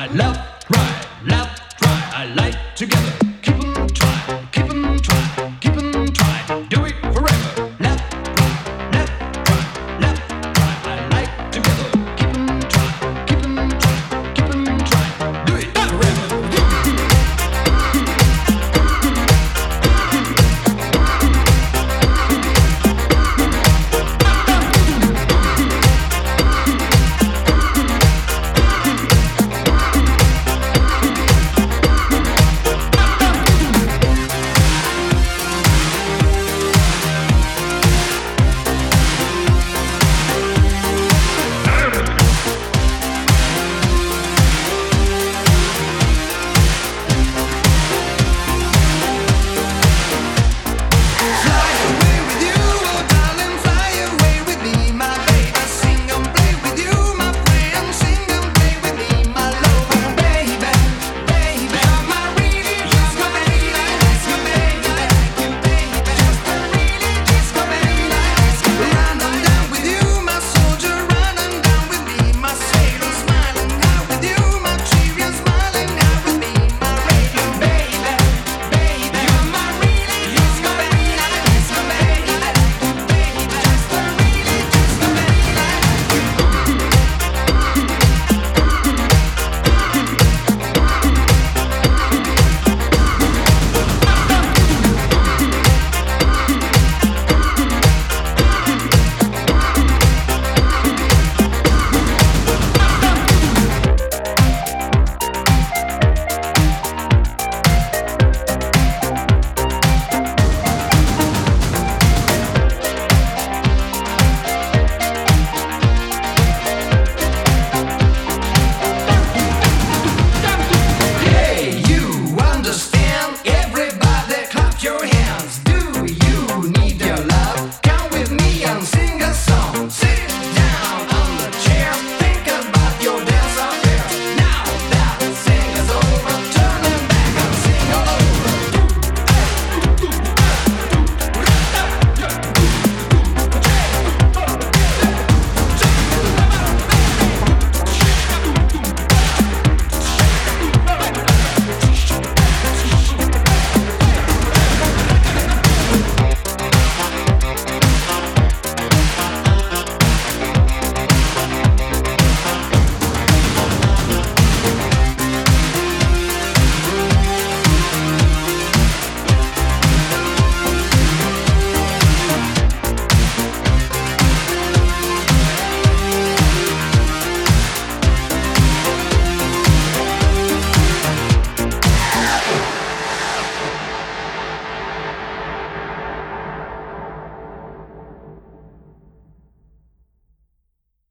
I love, right, left, right, I like together.